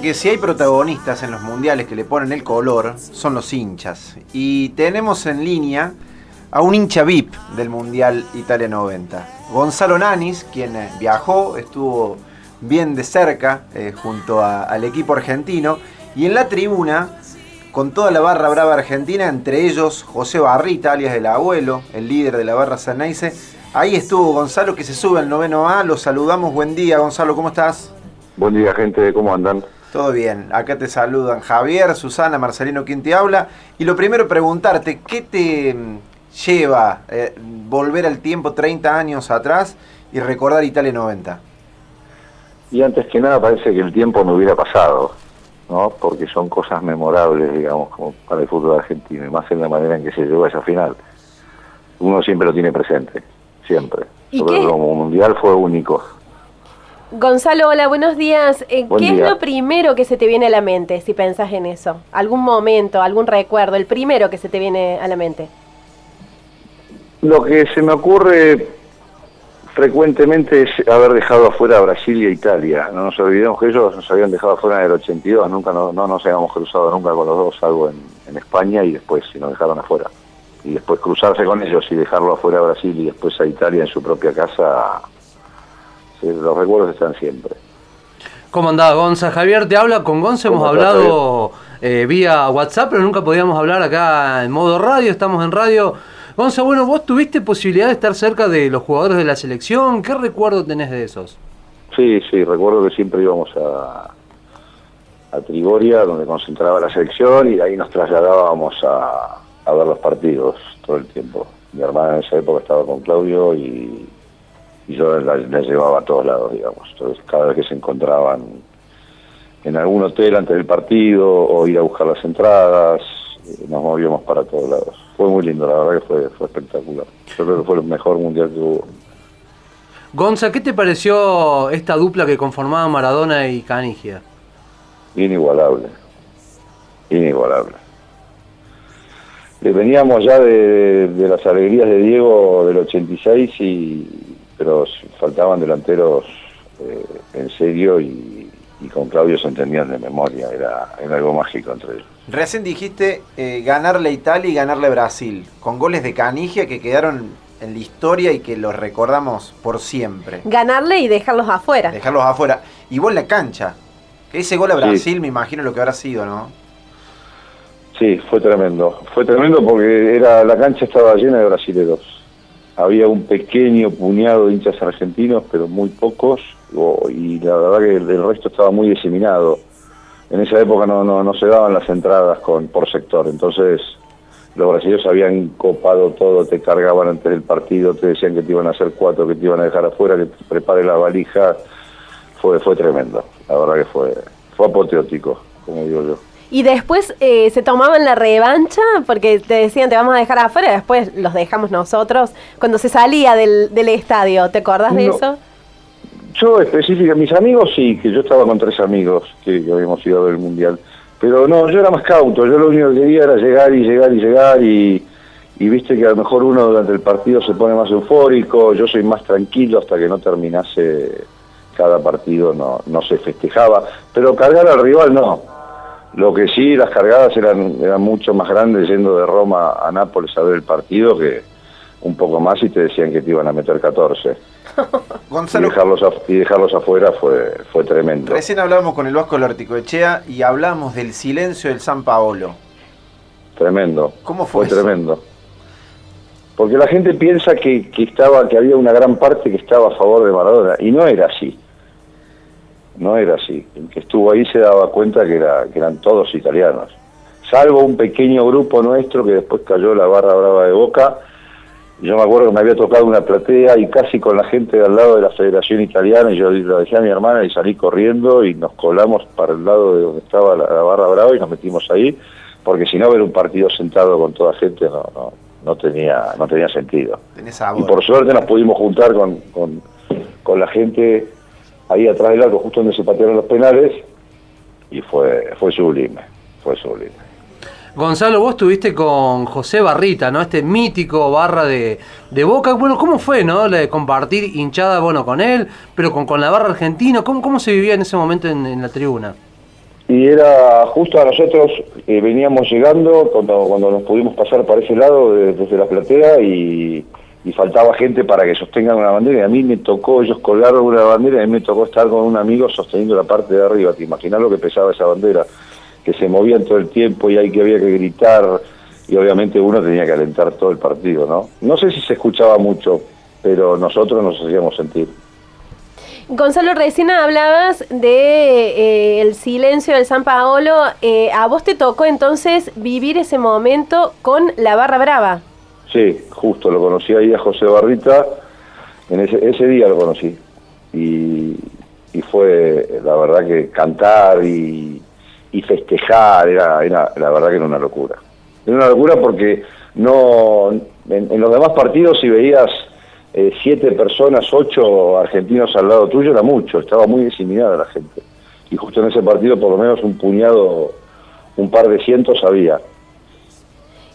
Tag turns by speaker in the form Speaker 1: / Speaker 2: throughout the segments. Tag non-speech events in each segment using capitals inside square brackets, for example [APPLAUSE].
Speaker 1: porque si hay protagonistas en los mundiales que le ponen el color, son los hinchas. Y tenemos en línea a un hincha VIP del Mundial Italia 90. Gonzalo Nanis, quien eh, viajó, estuvo bien de cerca eh, junto al equipo argentino. Y en la tribuna, con toda la barra brava argentina, entre ellos José Barrita, alias del abuelo, el líder de la barra Sanaice. Ahí estuvo Gonzalo que se sube al noveno A, lo saludamos, buen día Gonzalo, ¿cómo estás?
Speaker 2: Buen día gente, ¿cómo andan?
Speaker 1: Todo bien, acá te saludan Javier, Susana, Marcelino, quien te habla. Y lo primero preguntarte, ¿qué te mm, lleva eh, volver al tiempo 30 años atrás y recordar Italia 90?
Speaker 2: Y antes que nada parece que el tiempo no hubiera pasado, ¿no? Porque son cosas memorables, digamos, como para el fútbol argentino, y más en la manera en que se llegó a esa final. Uno siempre lo tiene presente, siempre. Sobre como mundial fue único.
Speaker 3: Gonzalo, hola, buenos días. Eh, ¿Qué es lo primero que se te viene a la mente si pensás en eso? ¿Algún momento, algún recuerdo, el primero que se te viene a la mente?
Speaker 2: Lo que se me ocurre frecuentemente es haber dejado afuera a Brasil y a Italia. No nos olvidemos que ellos nos habían dejado afuera en el 82, nunca no, nos habíamos cruzado nunca con los dos, salvo en, en España y después si nos dejaron afuera. Y después cruzarse con ellos y dejarlo afuera a Brasil y después a Italia en su propia casa los recuerdos están siempre.
Speaker 4: ¿Cómo andás, Gonza? Javier te habla, con Gonza hemos hablado eh, vía WhatsApp, pero nunca podíamos hablar acá en modo radio, estamos en radio. Gonza, bueno, vos tuviste posibilidad de estar cerca de los jugadores de la selección, ¿qué recuerdo tenés de esos?
Speaker 2: Sí, sí, recuerdo que siempre íbamos a, a Trigoria, donde concentraba la selección, y de ahí nos trasladábamos a, a ver los partidos todo el tiempo. Mi hermana en esa época estaba con Claudio y y yo la, llevaba a todos lados, digamos. Entonces, cada vez que se encontraban en algún hotel antes del partido o ir a buscar las entradas, eh, nos movíamos para todos lados. Fue muy lindo, la verdad que fue, fue espectacular. Yo creo que fue el mejor mundial que hubo.
Speaker 4: Gonza, ¿qué te pareció esta dupla que conformaban Maradona y Canigia?
Speaker 2: Inigualable, inigualable. veníamos ya de, de, las alegrías de Diego del 86 y, pero faltaban delanteros eh, en serio y, con Claudio se entendían de memoria, era, algo mágico entre ellos.
Speaker 1: Recién dijiste eh, ganarle a Italia y ganarle a Brasil, con goles de Canigia que quedaron en la historia y que los recordamos por siempre.
Speaker 3: Ganarle y dejarlos afuera.
Speaker 1: Dejarlos afuera. Y vos en la cancha. Ese gol a Brasil me imagino lo que habrá sido, ¿no?
Speaker 2: Sí, fue tremendo. Fue tremendo porque era la cancha estaba llena de brasileños había un pequeño puñado de hinchas argentinos, pero muy pocos, y la verdad que el, resto estaba muy diseminado. En esa época no, no, no se daban las entradas con, por sector, entonces los brasileños habían copado todo, te cargaban antes del partido, te decían que te iban a hacer cuatro, que te iban a dejar afuera, que te prepare la valija, fue, fue tremendo, la verdad que fue, fue apoteótico, como digo yo.
Speaker 3: Y después eh, se tomaban la revancha porque te decían te vamos a dejar afuera, después los dejamos nosotros. Cuando se salía del, del estadio, ¿te acordás de eso?
Speaker 2: Yo específica, mis amigos sí, que yo estaba con tres amigos que, habíamos ido a ver el mundial. Pero no, yo era más cauto, yo lo único que quería era llegar y llegar y llegar y, y viste que a lo mejor uno durante el partido se pone más eufórico, yo soy más tranquilo hasta que no terminase cada partido, no, no se festejaba, pero cargar al rival no, lo que sí, las cargadas eran, eran mucho más grandes yendo de Roma a Nápoles a ver el partido que un poco más y te decían que te iban a meter 14. [LAUGHS] y, dejarlos y dejarlos afuera fue, fue tremendo.
Speaker 1: Recién hablábamos con el Vasco Echea y hablamos del silencio del San Paolo.
Speaker 2: Tremendo. ¿Cómo fue? Fue tremendo. Porque la gente piensa que, que, estaba, que había una gran parte que estaba a favor de Maradona, y no era así no era así. El que estuvo ahí se daba cuenta que, era, que eran todos italianos, salvo un pequeño grupo nuestro que después cayó la barra brava de Boca. Yo me acuerdo que me había tocado una platea y casi con la gente de al lado de la Federación Italiana, y yo lo dejé a mi hermana y salí corriendo y nos colamos para el lado de donde estaba la, barra brava y nos metimos ahí, porque si no ver un partido sentado con toda gente no, no, tenía, no tenía sentido. Y por suerte nos pudimos juntar con, con, con la gente ahí atrás del arco, justo donde se patearon los penales, y fue, fue sublime, fue sublime.
Speaker 4: Gonzalo, vos estuviste con José Barrita, ¿no? Este mítico barra de, Boca. Bueno, ¿cómo fue, no? La de compartir hinchada, bueno, con él, pero con, con la barra argentina. ¿Cómo, ¿Cómo se vivía en ese momento en, la tribuna?
Speaker 2: y era justo a nosotros, eh, veníamos llegando cuando, cuando nos pudimos pasar para ese lado desde la platea y, faltaba gente para que sostengan una bandera y a mí me tocó, ellos colgaron una bandera y a mí me tocó estar con un amigo sosteniendo la parte de arriba, te imaginas lo que pesaba esa bandera, que se movían todo el tiempo y ahí que había que gritar y obviamente uno tenía que alentar todo el partido, ¿no? No sé si se escuchaba mucho, pero nosotros nos hacíamos sentir.
Speaker 3: Gonzalo, recién hablabas de eh, el silencio del San Paolo. Eh, ¿A vos te tocó entonces vivir ese momento con la Barra Brava?
Speaker 2: Sí, justo, lo conocí ahí a José Barrita, en ese, día lo conocí. Y, fue, la verdad que cantar y, festejar, era, era, la verdad que era una locura. Era una locura porque no en los demás partidos si veías eh, siete personas, ocho argentinos al lado tuyo era mucho, estaba muy diseminada la gente. Y justo en ese partido por lo menos un puñado, un par de cientos había.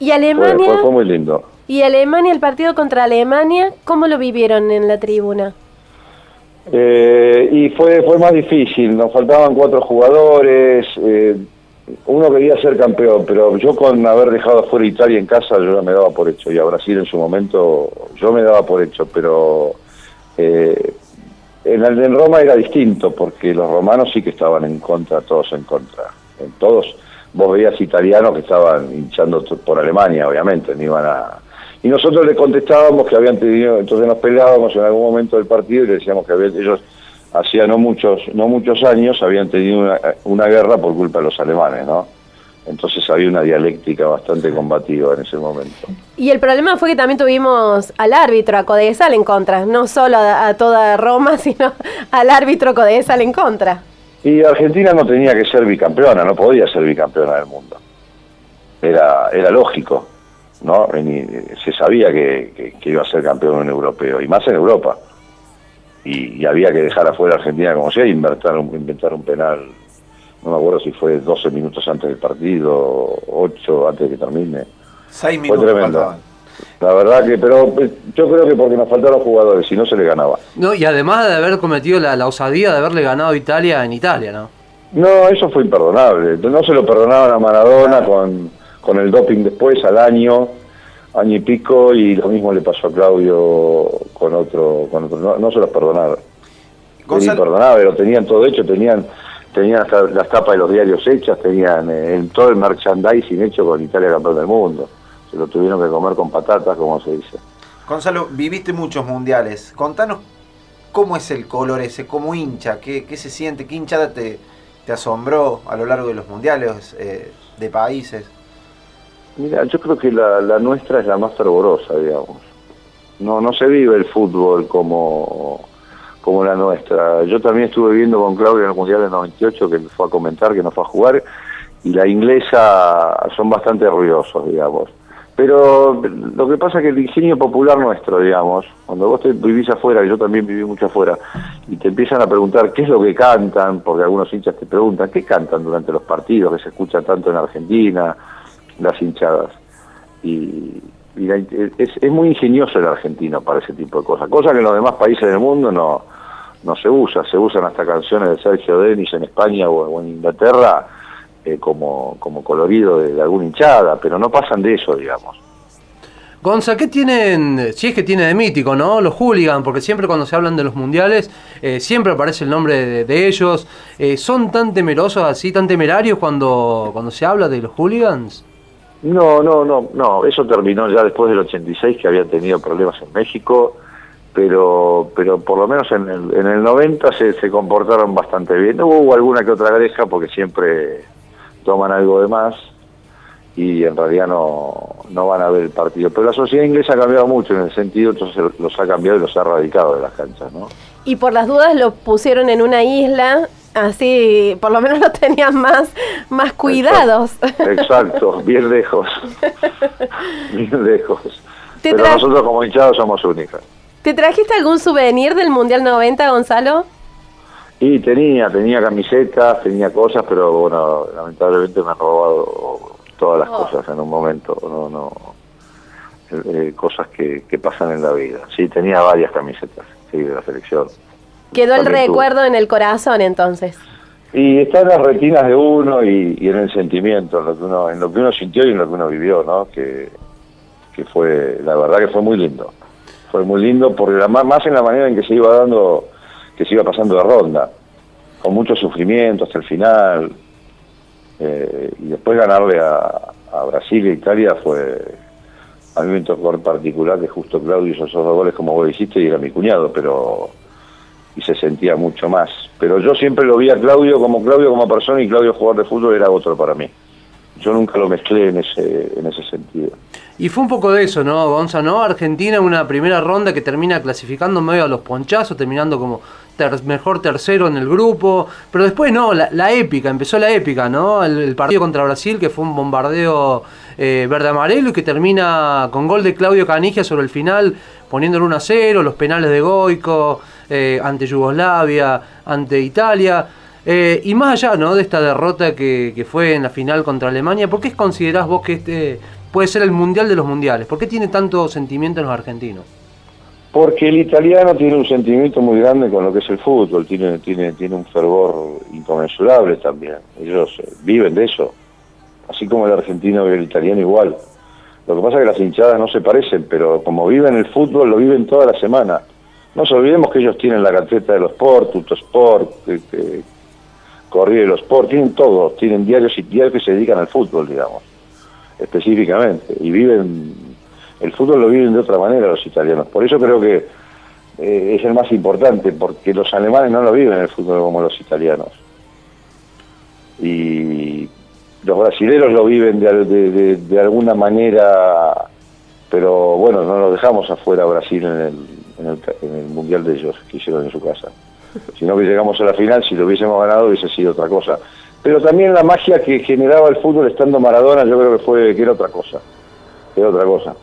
Speaker 3: ¿Y Alemania?
Speaker 2: Fue, muy lindo.
Speaker 3: ¿Y Alemania, el partido contra Alemania, cómo lo vivieron en la tribuna?
Speaker 2: Eh, y fue, fue más difícil, nos faltaban cuatro jugadores, eh, uno quería ser campeón, pero yo con haber dejado afuera Italia en casa, yo ya me daba por hecho, y a Brasil en su momento, yo me daba por hecho, pero eh, en, en Roma era distinto, porque los romanos sí que estaban en contra, todos en contra. En todos, vos veías italianos que estaban hinchando por Alemania, obviamente, no iban a... Y nosotros le contestábamos que habían tenido, entonces nos peleábamos en algún momento del partido y le decíamos que ellos hacía no muchos, no muchos años habían tenido una, guerra por culpa de los alemanes, ¿no? Entonces había una dialéctica bastante combativa en ese momento.
Speaker 3: Y el problema fue que también tuvimos al árbitro, a Codesal en contra, no solo a, toda Roma, [LAUGHS] sino al árbitro Codesal en contra.
Speaker 2: Y Argentina no tenía que ser bicampeona, no podía ser bicampeona del mundo. Era, era lógico, ¿no? se sabía que, que iba a ser campeón en europeo, y más en Europa y, había que dejar afuera a Argentina como sea y inventar un, inventar un penal, no me acuerdo si fue 12 minutos antes del partido, 8 antes de que termine.
Speaker 1: 6 minutos.
Speaker 2: Fue tremendo. La verdad que, pero eh, yo creo que porque nos faltaron jugadores, si no se le ganaba.
Speaker 4: No, y además de haber cometido la, osadía de haberle ganado a Italia en Italia, ¿no?
Speaker 2: No, eso fue imperdonable. No se lo perdonaban a Maradona con, con el doping después, al año año y pico y lo mismo le pasó a Claudio con otro, con otro no, se los perdonaba. Era imperdonable, lo tenían todo hecho, tenían tenían hasta las tapas de los diarios hechas, tenían eh, todo el merchandising hecho con Italia campeón del mundo. Se lo tuvieron que comer con patatas, como se dice.
Speaker 1: Gonzalo, viviste muchos mundiales. Contanos cómo es el color ese, cómo hincha, qué, qué se siente, qué hinchada te, te asombró a lo largo de los mundiales eh, de países.
Speaker 2: Mira, yo creo que la, nuestra es la más fervorosa, digamos. No, no se vive el fútbol como, como la nuestra. Yo también estuve viendo con Claudia en el Mundial del 98, que fue a comentar, que no fue a jugar, y la inglesa son bastante ruidosos, digamos. Pero lo que pasa es que el ingenio popular nuestro, digamos, cuando vos te vivís afuera, y yo también viví mucho afuera, y te empiezan a preguntar qué es lo que cantan, porque algunos hinchas te preguntan, ¿qué cantan durante los partidos que se escuchan tanto en Argentina? las hinchadas. Y, es, es, muy ingenioso el argentino para ese tipo de cosas, cosa que en los demás países del mundo no, no se usa, se usan hasta canciones de Sergio Denis en España o, en Inglaterra eh, como, como colorido de, alguna hinchada, pero no pasan de eso, digamos.
Speaker 4: Gonza, ¿qué tienen, si es que tiene de mítico, ¿no? Los hooligans, porque siempre cuando se hablan de los mundiales, eh, siempre aparece el nombre de, ellos. Eh, ¿Son tan temerosos así, tan temerarios cuando, cuando se habla de los hooligans?
Speaker 2: No, no, no, no, eso terminó ya después del 86 que habían tenido problemas en México, pero pero por lo menos en el, en el 90 se, se comportaron bastante bien. Hubo alguna que otra greja porque siempre toman algo de más y en realidad no, no van a ver el partido. Pero la sociedad inglesa ha cambiado mucho en el sentido, entonces los ha cambiado y los ha radicado de las canchas, ¿no?
Speaker 3: Y por las dudas lo pusieron en una isla Así, por lo menos lo tenían más, más cuidados.
Speaker 2: Exacto, [LAUGHS] bien lejos. bien lejos. Pero nosotros como hinchados somos únicos.
Speaker 3: ¿Te trajiste algún souvenir del Mundial 90, Gonzalo?
Speaker 2: Y tenía, tenía camisetas, tenía cosas, pero bueno, lamentablemente me han robado todas las oh. cosas en un momento, no, no, eh, cosas que, que pasan en la vida. Sí, tenía varias camisetas, sí, de la selección.
Speaker 3: Quedó el recuerdo en el corazón entonces.
Speaker 2: Y está en las retinas de uno y, en el sentimiento, en lo, que uno, en lo que uno sintió y en lo que uno vivió, ¿no? Que, que fue, la verdad que fue muy lindo. Fue muy lindo porque la, más en la manera en que se iba dando, que se iba pasando de ronda, con mucho sufrimiento hasta el final. Eh, y después ganarle a, Brasil e Italia fue, a mí me tocó en particular que justo Claudio hizo esos dos goles como vos dijiste y era mi cuñado, pero y se sentía mucho más. Pero yo siempre lo vi a Claudio como Claudio como persona y Claudio jugador de fútbol era otro para mí. Yo nunca lo mezclé en ese, en ese sentido.
Speaker 4: Y fue un poco de eso, ¿no, Gonza? ¿no? Argentina en una primera ronda que termina clasificando medio a los ponchazos, terminando como mejor tercero en el grupo. Pero después no, la, épica, empezó la épica, ¿no? El, partido contra Brasil, que fue un bombardeo eh, verde-amarelo y que termina con gol de Claudio Canigia sobre el final, poniéndole 1 a 0, los penales de Goico, eh, ante Yugoslavia, ante Italia. Eh, y más allá ¿no? de esta derrota que, que, fue en la final contra Alemania, ¿por qué considerás vos que este puede ser el mundial de los mundiales? ¿Por qué tiene tanto sentimiento en los argentinos?
Speaker 2: Porque el italiano tiene un sentimiento muy grande con lo que es el fútbol, tiene, tiene, tiene un fervor inconmensurable también. Ellos eh, viven de eso, así como el argentino y el italiano igual. Lo que pasa es que las hinchadas no se parecen, pero como viven el fútbol, lo viven toda la semana. No nos olvidemos que ellos tienen la carpeta de los Sport, Tuttosport, eh, Corriere de los Sport, tienen todo, tienen diarios y diarios que se dedican al fútbol, digamos específicamente, y viven, el fútbol lo viven de otra manera los italianos. Por eso creo que eh, es el más importante, porque los alemanes no lo viven el fútbol como los italianos. Y los brasileños lo viven de, de, alguna manera, pero bueno, no lo dejamos afuera Brasil en el, en el, en el Mundial de ellos, que hicieron en su casa. [LAUGHS] Si no que llegamos a la final, si lo hubiésemos ganado hubiese sido otra cosa pero también la magia que generaba el fútbol estando Maradona, yo creo que fue que era otra cosa, que era otra cosa.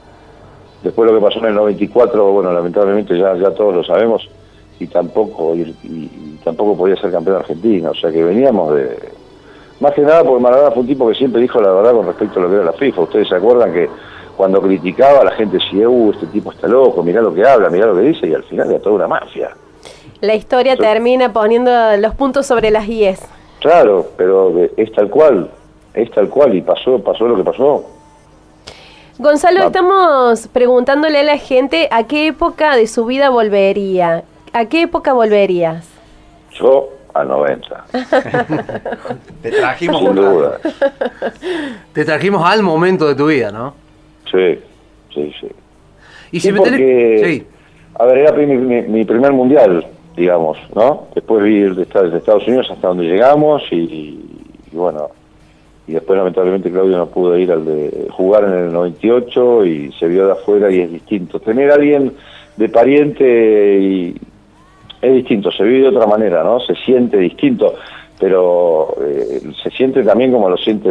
Speaker 2: Después lo que pasó en el 94, bueno, lamentablemente ya, ya todos lo sabemos, y tampoco y, tampoco podía ser campeón argentino, o sea que veníamos de... Más que nada porque Maradona fue un tipo que siempre dijo la verdad con respecto a lo que era la FIFA. Ustedes se acuerdan que cuando criticaba la gente decía, uh, este tipo está loco, mirá lo que habla, mirá lo que dice, y al final era toda una mafia.
Speaker 3: La historia termina poniendo los puntos sobre las IES.
Speaker 2: Claro, pero es tal cual, es tal cual y pasó, pasó lo que pasó.
Speaker 3: Gonzalo, estamos preguntándole a la gente a qué época de su vida volvería. ¿A qué época volverías?
Speaker 2: Yo a 90. [LAUGHS]
Speaker 1: Te trajimos
Speaker 2: Sin duda.
Speaker 4: Te trajimos al momento de tu vida, ¿no?
Speaker 2: Sí, sí, sí.
Speaker 4: Y si
Speaker 2: me sí. A ver, era mi primer mundial digamos, ¿no? Después vi de Estados Unidos hasta donde llegamos y, bueno, y después lamentablemente Claudio no pudo ir al de jugar en el 98 y se vio de afuera y es distinto. Tener a alguien de pariente y es distinto, se vive de otra manera, ¿no? Se siente distinto, pero eh, se siente también como lo siente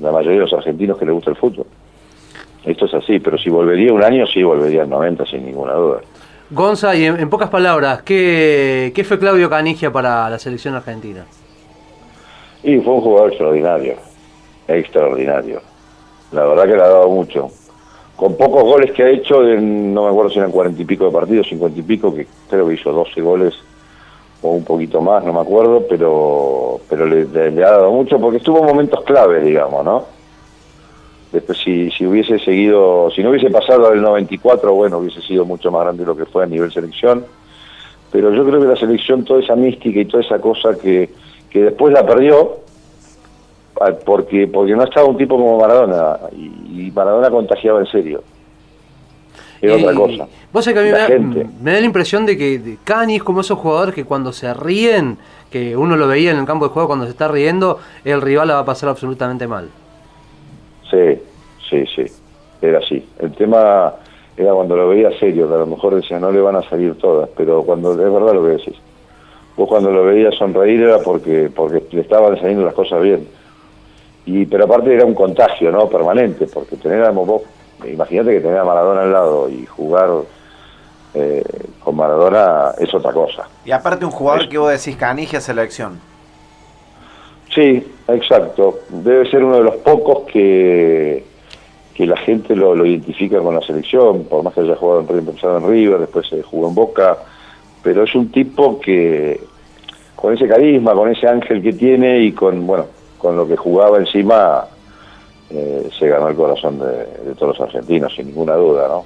Speaker 2: la mayoría de los argentinos que les gusta el fútbol. Esto es así, pero si volvería un año, sí volvería al 90 sin ninguna duda.
Speaker 4: Gonza, y en, pocas palabras, ¿qué, fue Claudio Canigia para la selección argentina?
Speaker 2: Y fue un jugador extraordinario, extraordinario. La verdad que le ha dado mucho. Con pocos goles que ha hecho, no me acuerdo si eran cuarenta y pico de partidos, cincuenta y pico, que creo que hizo 12 goles o un poquito más, no me acuerdo, pero, pero le, ha dado mucho porque estuvo en momentos claves, digamos, ¿no? Después, si, si hubiese seguido, si no hubiese pasado al 94, bueno, hubiese sido mucho más grande lo que fue a nivel selección. Pero yo creo que la selección, toda esa mística y toda esa cosa que, que después la perdió, ah, porque, porque no estaba un tipo como Maradona, y, Maradona contagiaba en serio. Era otra cosa.
Speaker 4: Vos sabés que a mí me, da la impresión de que Cani es como esos jugadores que cuando se ríen, que uno lo veía en el campo de juego cuando se está riendo, el rival la va a pasar absolutamente mal.
Speaker 2: Sí, sí, sí, era así. El tema era cuando lo veía serio, que a lo mejor decía, no le van a salir todas, pero cuando es verdad lo que decís. Vos cuando lo veías sonreír era porque, porque le estaban saliendo las cosas bien. Y, pero aparte era un contagio, ¿no? Permanente, porque tener a vos, imagínate que tener a Maradona al lado y jugar eh, con Maradona es otra cosa.
Speaker 1: Y aparte un jugador que vos decís canigia selección.
Speaker 2: Sí, exacto. Debe ser uno de los pocos que, que la gente lo, identifica con la selección, por más que haya jugado en, en River, después se jugó en Boca, pero es un tipo que con ese carisma, con ese ángel que tiene y con, bueno, con lo que jugaba encima, eh, se ganó el corazón de, todos los argentinos, sin ninguna duda, ¿no?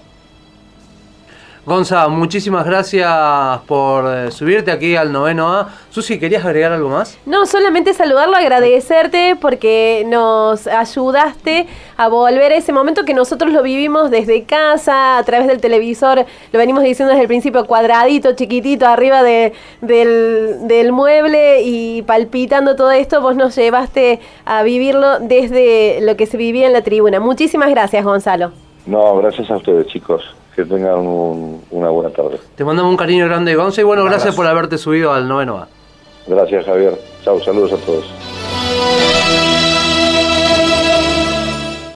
Speaker 4: Gonza, muchísimas gracias por eh, subirte aquí al noveno A. Susi, ¿querías agregar algo más?
Speaker 3: No, solamente saludarlo, agradecerte porque nos ayudaste a volver a ese momento que nosotros lo vivimos desde casa, a través del televisor, lo venimos diciendo desde el principio, cuadradito, chiquitito, arriba de, del, del mueble y palpitando todo esto, vos nos llevaste a vivirlo desde lo que se vivía en la tribuna. Muchísimas gracias, Gonzalo.
Speaker 2: No, gracias a ustedes, chicos que tengan una buena tarde.
Speaker 4: Te mandamos un cariño grande, Gonza, y bueno, gracias por haberte subido al noveno A.
Speaker 2: Gracias, Javier. Chao, saludos a todos.